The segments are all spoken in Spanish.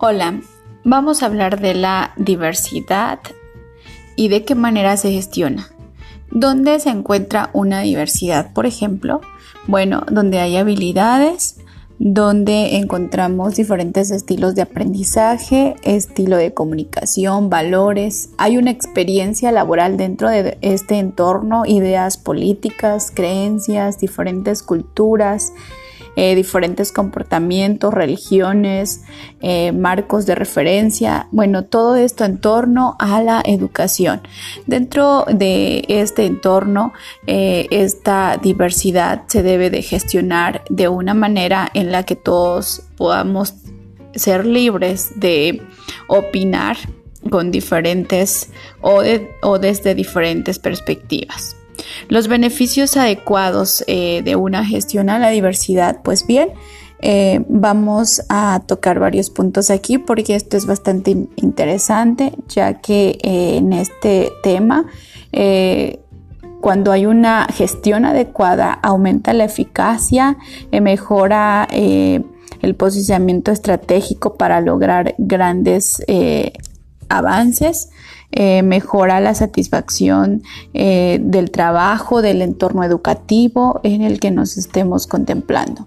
Hola, vamos a hablar de la diversidad y de qué manera se gestiona. ¿Dónde se encuentra una diversidad? Por ejemplo, bueno, donde hay habilidades, donde encontramos diferentes estilos de aprendizaje, estilo de comunicación, valores. Hay una experiencia laboral dentro de este entorno, ideas políticas, creencias, diferentes culturas, eh, diferentes comportamientos, religiones, eh, marcos de referencia, bueno, todo esto en torno a la educación. Dentro de este entorno, eh, esta diversidad se debe de gestionar de una manera en la que todos podamos ser libres de opinar con diferentes o, o desde diferentes perspectivas. Los beneficios adecuados eh, de una gestión a la diversidad, pues bien, eh, vamos a tocar varios puntos aquí porque esto es bastante interesante, ya que eh, en este tema, cuando hay una gestión adecuada, aumenta la eficacia, mejora el posicionamiento estratégico para lograr grandes avances eh, mejora la satisfacción eh, del trabajo, del entorno educativo en el que nos estemos contemplando.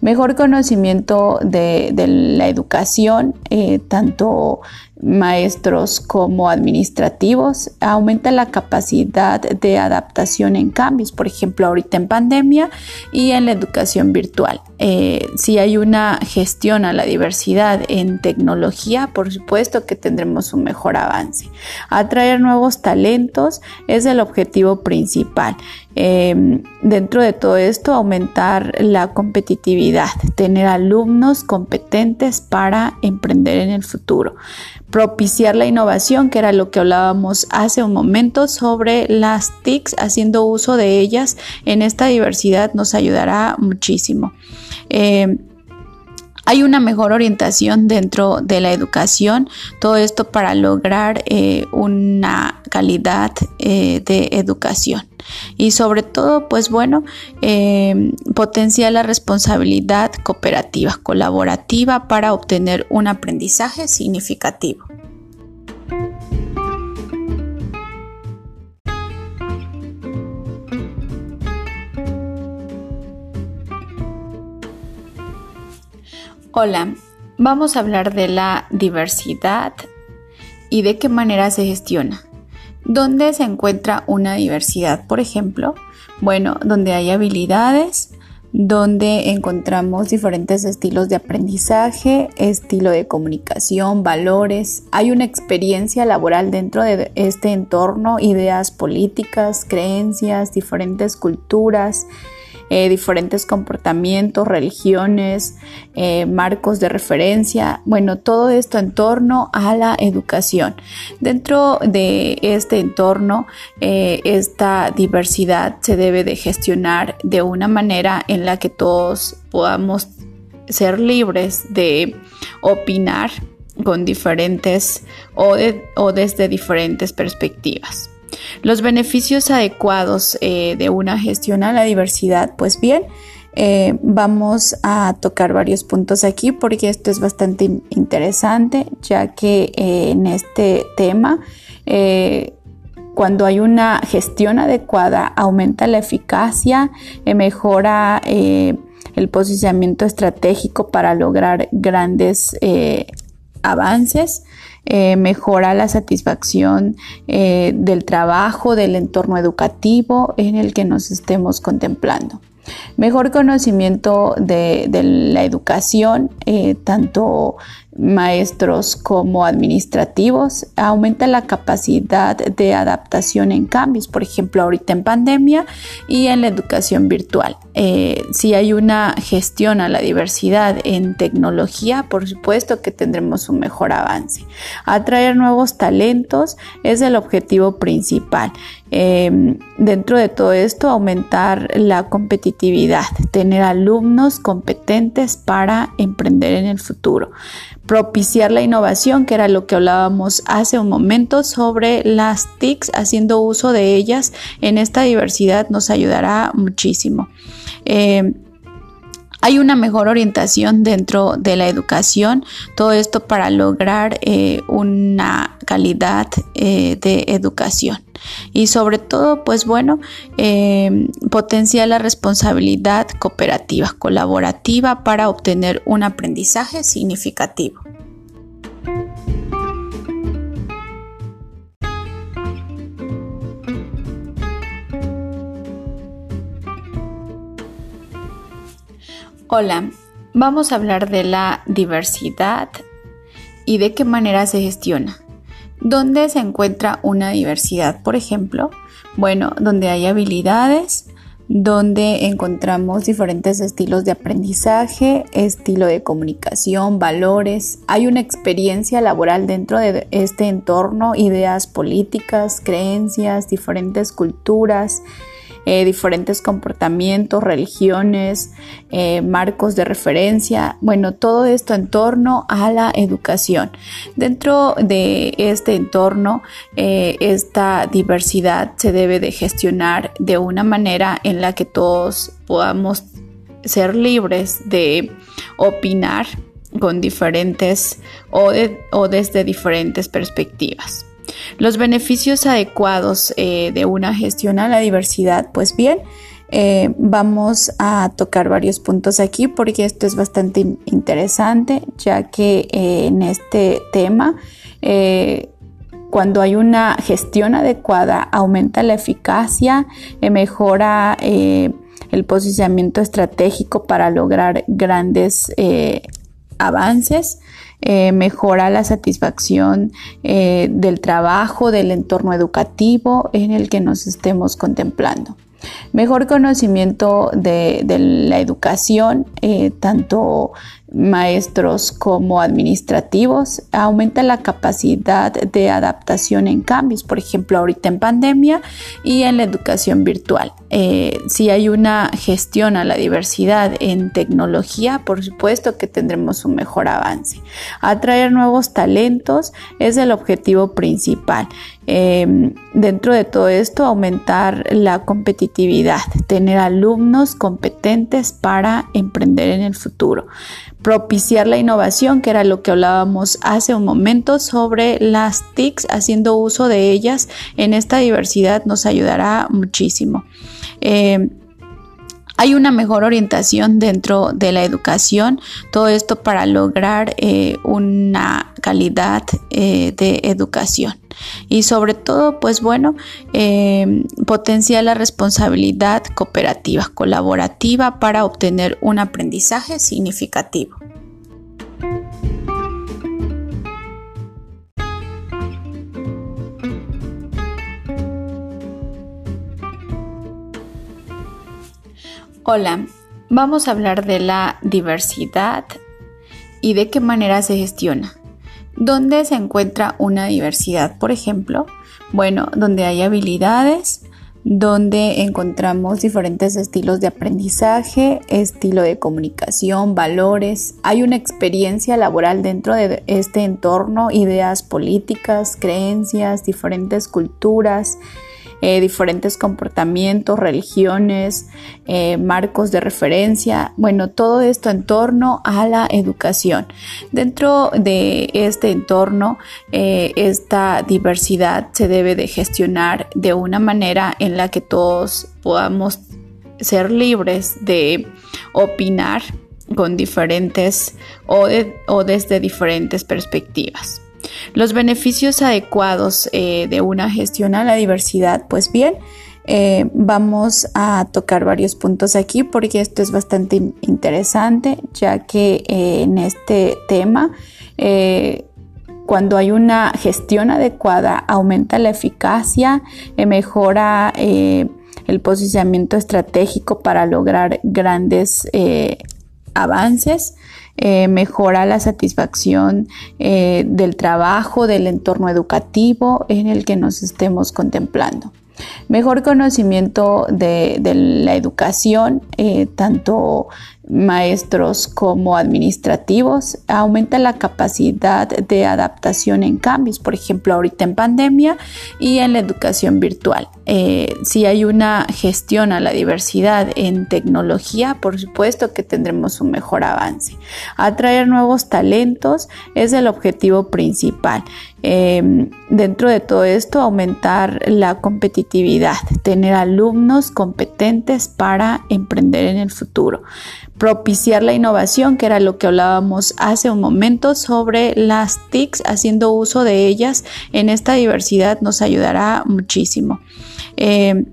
Mejor conocimiento de, la educación, eh, tanto maestros como administrativos, aumenta la capacidad de adaptación en cambios, por ejemplo, ahorita en pandemia y en la educación virtual. Eh, si hay una gestión a la diversidad en tecnología, por supuesto que tendremos un mejor avance. Atraer nuevos talentos es el objetivo principal. Em, dentro de todo esto, aumentar la competitividad, tener alumnos competentes para emprender en el futuro propiciar la innovación, que era lo que hablábamos hace un momento sobre las TICs, haciendo uso de ellas en esta diversidad nos ayudará muchísimo. Eh, hay una mejor orientación dentro de la educación, todo esto para lograr eh, una calidad eh, de educación. Y sobre todo pues bueno eh, potencia la responsabilidad cooperativa colaborativa para obtener un aprendizaje significativo Hola, vamos a hablar de la diversidad y de qué manera se gestiona. ¿Dónde se encuentra una diversidad? Por ejemplo, bueno, donde hay habilidades, donde encontramos diferentes estilos de aprendizaje, estilo de comunicación, valores. Hay una experiencia laboral dentro de este entorno, ideas políticas, creencias, diferentes culturas, eh, diferentes comportamientos, religiones, eh, marcos de referencia, bueno, todo esto en torno a la educación. Dentro de este entorno, eh, esta diversidad se debe de gestionar de una manera en la que todos podamos ser libres de opinar con diferentes o desde diferentes perspectivas. Los beneficios adecuados eh, de una gestión a la diversidad, pues bien, eh, vamos a tocar varios puntos aquí porque esto es bastante interesante, ya que eh, en este tema, cuando hay una gestión adecuada, aumenta la eficacia, mejora el posicionamiento estratégico para lograr grandes avances. Eh, mejora la satisfacción eh, del trabajo, del entorno educativo en el que nos estemos contemplando. Mejor conocimiento de, la educación, eh, tanto maestros como administrativos, aumenta la capacidad de adaptación en cambios, por ejemplo, ahorita en pandemia y en la educación virtual. Eh, si hay una gestión a la diversidad en tecnología, por supuesto que tendremos un mejor avance. Atraer nuevos talentos es el objetivo principal. Eh, dentro de todo esto, aumentar la competitividad, tener alumnos competentes para emprender en el futuro propiciar la innovación, que era lo que hablábamos hace un momento sobre las TICs, haciendo uso de ellas en esta diversidad nos ayudará muchísimo. Eh, hay una mejor orientación dentro de la educación, todo esto para lograr eh, una calidad eh, de educación y sobre todo pues bueno eh, potenciar la responsabilidad cooperativa, colaborativa para obtener un aprendizaje significativo. Hola, vamos a hablar de la diversidad y de qué manera se gestiona. ¿Dónde se encuentra una diversidad? Por ejemplo, bueno, donde hay habilidades, donde encontramos diferentes estilos de aprendizaje, estilo de comunicación, valores. Hay una experiencia laboral dentro de este entorno, ideas políticas, creencias, diferentes culturas, eh, diferentes comportamientos, religiones, eh, marcos de referencia, bueno, todo esto en torno a la educación. Dentro de este entorno, eh, esta diversidad se debe de gestionar de una manera en la que todos podamos ser libres de opinar con diferentes o desde diferentes perspectivas. Los beneficios adecuados eh, de una gestión a la diversidad, pues bien, eh, vamos a tocar varios puntos aquí porque esto es bastante interesante, ya que eh, en este tema, cuando hay una gestión adecuada, aumenta la eficacia, mejora el posicionamiento estratégico para lograr grandes avances eh, mejora la satisfacción eh, del trabajo, del entorno educativo en el que nos estemos contemplando. Mejor conocimiento de, la educación, eh, tanto maestros como administrativos, aumenta la capacidad de adaptación en cambios, por ejemplo, ahorita en pandemia y en la educación virtual. Eh, si hay una gestión a la diversidad en tecnología, por supuesto que tendremos un mejor avance. Atraer nuevos talentos es el objetivo principal. Em, dentro de todo esto, aumentar la competitividad, tener alumnos competentes para emprender en el futuro propiciar la innovación, que era lo que hablábamos hace un momento sobre las TICs, haciendo uso de ellas en esta diversidad nos ayudará muchísimo. Eh, hay una mejor orientación dentro de la educación, todo esto para lograr eh, una calidad eh, de educación y sobre todo pues bueno potenciar la responsabilidad cooperativa, colaborativa para obtener un aprendizaje significativo. Hola, vamos a hablar de la diversidad y de qué manera se gestiona. ¿Dónde se encuentra una diversidad? Por ejemplo, bueno, donde hay habilidades, donde encontramos diferentes estilos de aprendizaje, estilo de comunicación, valores. Hay una experiencia laboral dentro de este entorno, ideas políticas, creencias, diferentes culturas, eh, diferentes comportamientos, religiones, eh, marcos de referencia, bueno, todo esto en torno a la educación. Dentro de este entorno, eh, esta diversidad se debe de gestionar de una manera en la que todos podamos ser libres de opinar con diferentes o desde diferentes perspectivas. Los beneficios adecuados eh, de una gestión a la diversidad, pues bien, eh, vamos a tocar varios puntos aquí porque esto es bastante interesante, ya que eh, en este tema, cuando hay una gestión adecuada, aumenta la eficacia, mejora el posicionamiento estratégico para lograr grandes avances. Eh, mejora la satisfacción eh, del trabajo, del entorno educativo en el que nos estemos contemplando. Mejor conocimiento de, la educación, eh, tanto maestros como administrativos, aumenta la capacidad de adaptación en cambios, por ejemplo, ahorita en pandemia y en la educación virtual. Eh, si hay una gestión a la diversidad en tecnología, por supuesto que tendremos un mejor avance. Atraer nuevos talentos es el objetivo principal. Em, dentro de todo esto, aumentar la competitividad, tener alumnos competentes para emprender en el futuro propiciar la innovación, que era lo que hablábamos hace un momento sobre las TICs, haciendo uso de ellas en esta diversidad nos ayudará muchísimo. Eh,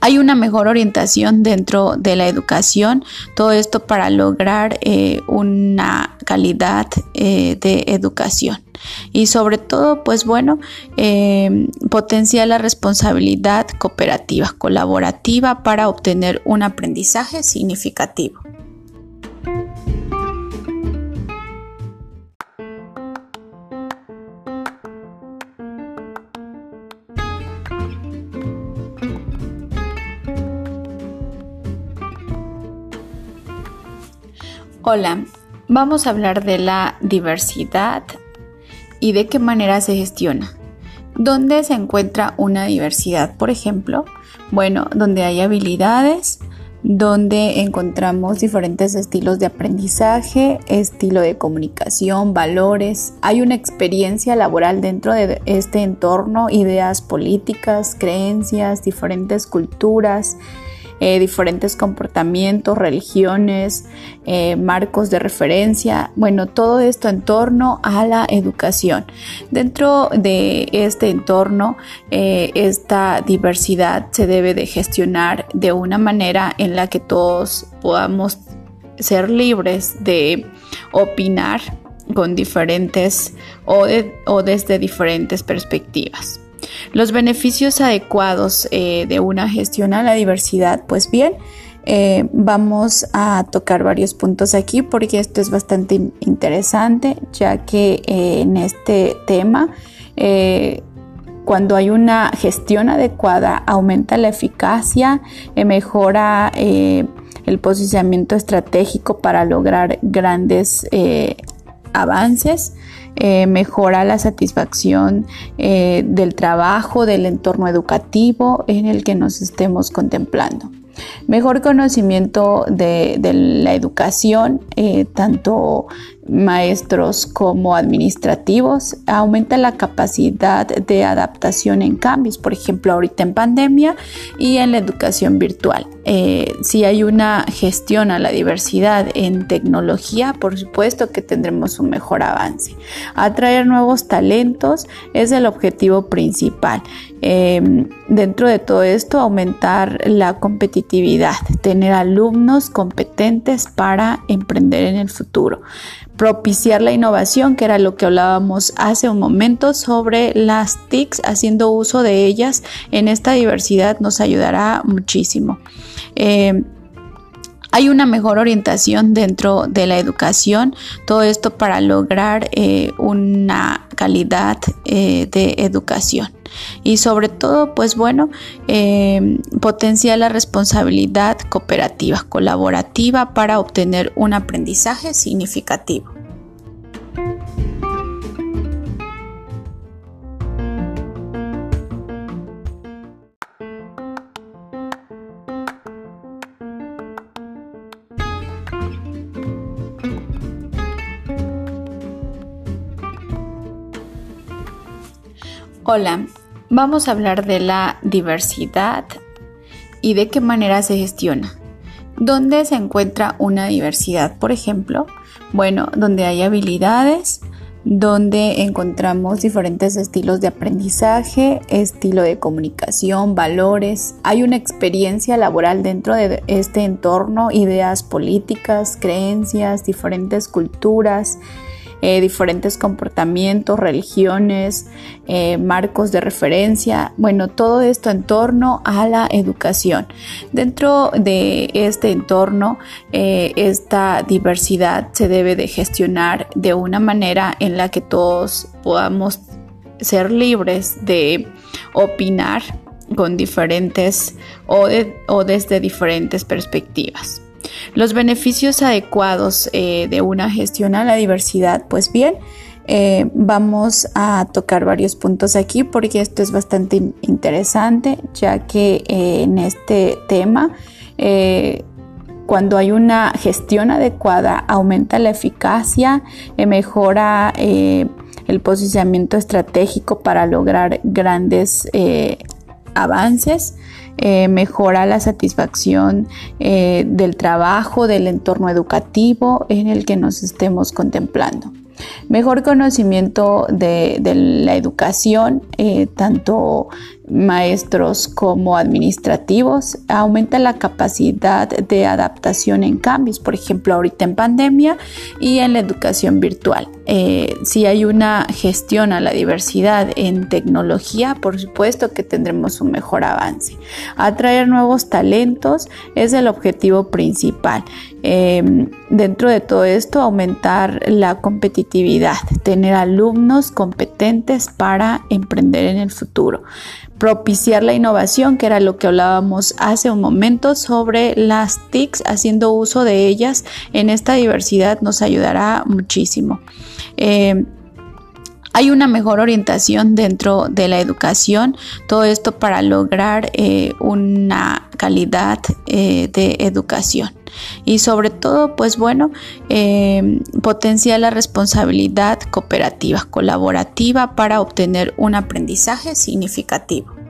hay una mejor orientación dentro de la educación, todo esto para lograr eh, una calidad eh, de educación y sobre todo pues bueno eh, potenciar la responsabilidad cooperativa colaborativa para obtener un aprendizaje significativo. Hola, vamos a hablar de la diversidad y de qué manera se gestiona. ¿Dónde se encuentra una diversidad? Por ejemplo, bueno, donde hay habilidades, donde encontramos diferentes estilos de aprendizaje, estilo de comunicación, valores. Hay una experiencia laboral dentro de este entorno, ideas políticas, creencias, diferentes culturas, eh, diferentes comportamientos, religiones, eh, marcos de referencia, bueno, todo esto en torno a la educación. Dentro de este entorno, eh, esta diversidad se debe de gestionar de una manera en la que todos podamos ser libres de opinar con diferentes o desde diferentes perspectivas. Los beneficios adecuados eh, de una gestión a la diversidad, pues bien, eh, vamos a tocar varios puntos aquí porque esto es bastante interesante, ya que eh, en este tema, cuando hay una gestión adecuada, aumenta la eficacia, mejora el posicionamiento estratégico para lograr grandes avances eh, mejora la satisfacción eh, del trabajo, del entorno educativo en el que nos estemos contemplando. Mejor conocimiento de, la educación, eh, tanto maestros como administrativos, aumenta la capacidad de adaptación en cambios, por ejemplo, ahorita en pandemia y en la educación virtual. Eh, si hay una gestión a la diversidad en tecnología, por supuesto que tendremos un mejor avance. Atraer nuevos talentos es el objetivo principal. Em, dentro de todo esto, aumentar la competitividad, tener alumnos competentes para emprender en el futuro propiciar la innovación, que era lo que hablábamos hace un momento sobre las TICs, haciendo uso de ellas en esta diversidad nos ayudará muchísimo. Eh, hay una mejor orientación dentro de la educación, todo esto para lograr eh, una calidad eh, de educación. Y sobre todo pues bueno eh, potenciar la responsabilidad cooperativa colaborativa para obtener un aprendizaje significativo Hola, vamos a hablar de la diversidad y de qué manera se gestiona. ¿Dónde se encuentra una diversidad? Por ejemplo, bueno, donde hay habilidades, donde encontramos diferentes estilos de aprendizaje, estilo de comunicación, valores. Hay una experiencia laboral dentro de este entorno, ideas políticas, creencias, diferentes culturas, eh, diferentes comportamientos, religiones, eh, marcos de referencia, bueno, todo esto en torno a la educación. Dentro de este entorno, eh, esta diversidad se debe de gestionar de una manera en la que todos podamos ser libres de opinar con diferentes o, desde diferentes perspectivas. Los beneficios adecuados eh, de una gestión a la diversidad, pues bien, eh, vamos a tocar varios puntos aquí porque esto es bastante interesante, ya que eh, en este tema, cuando hay una gestión adecuada, aumenta la eficacia, mejora el posicionamiento estratégico para lograr grandes avances, eh, mejora la satisfacción eh, del trabajo, del entorno educativo en el que nos estemos contemplando. Mejor conocimiento de, la educación, eh, tanto maestros como administrativos, aumenta la capacidad de adaptación en cambios, por ejemplo, ahorita en pandemia y en la educación virtual. Eh, si hay una gestión a la diversidad en tecnología, por supuesto que tendremos un mejor avance. Atraer nuevos talentos es el objetivo principal. Em, dentro de todo esto, aumentar la competitividad, tener alumnos competentes para emprender en el futuro propiciar la innovación, que era lo que hablábamos hace un momento sobre las TICs, haciendo uso de ellas en esta diversidad nos ayudará muchísimo. Eh, hay una mejor orientación dentro de la educación, todo esto para lograr eh, una calidad eh, de educación. Y sobre todo pues bueno eh, potencia la responsabilidad cooperativa colaborativa para obtener un aprendizaje significativo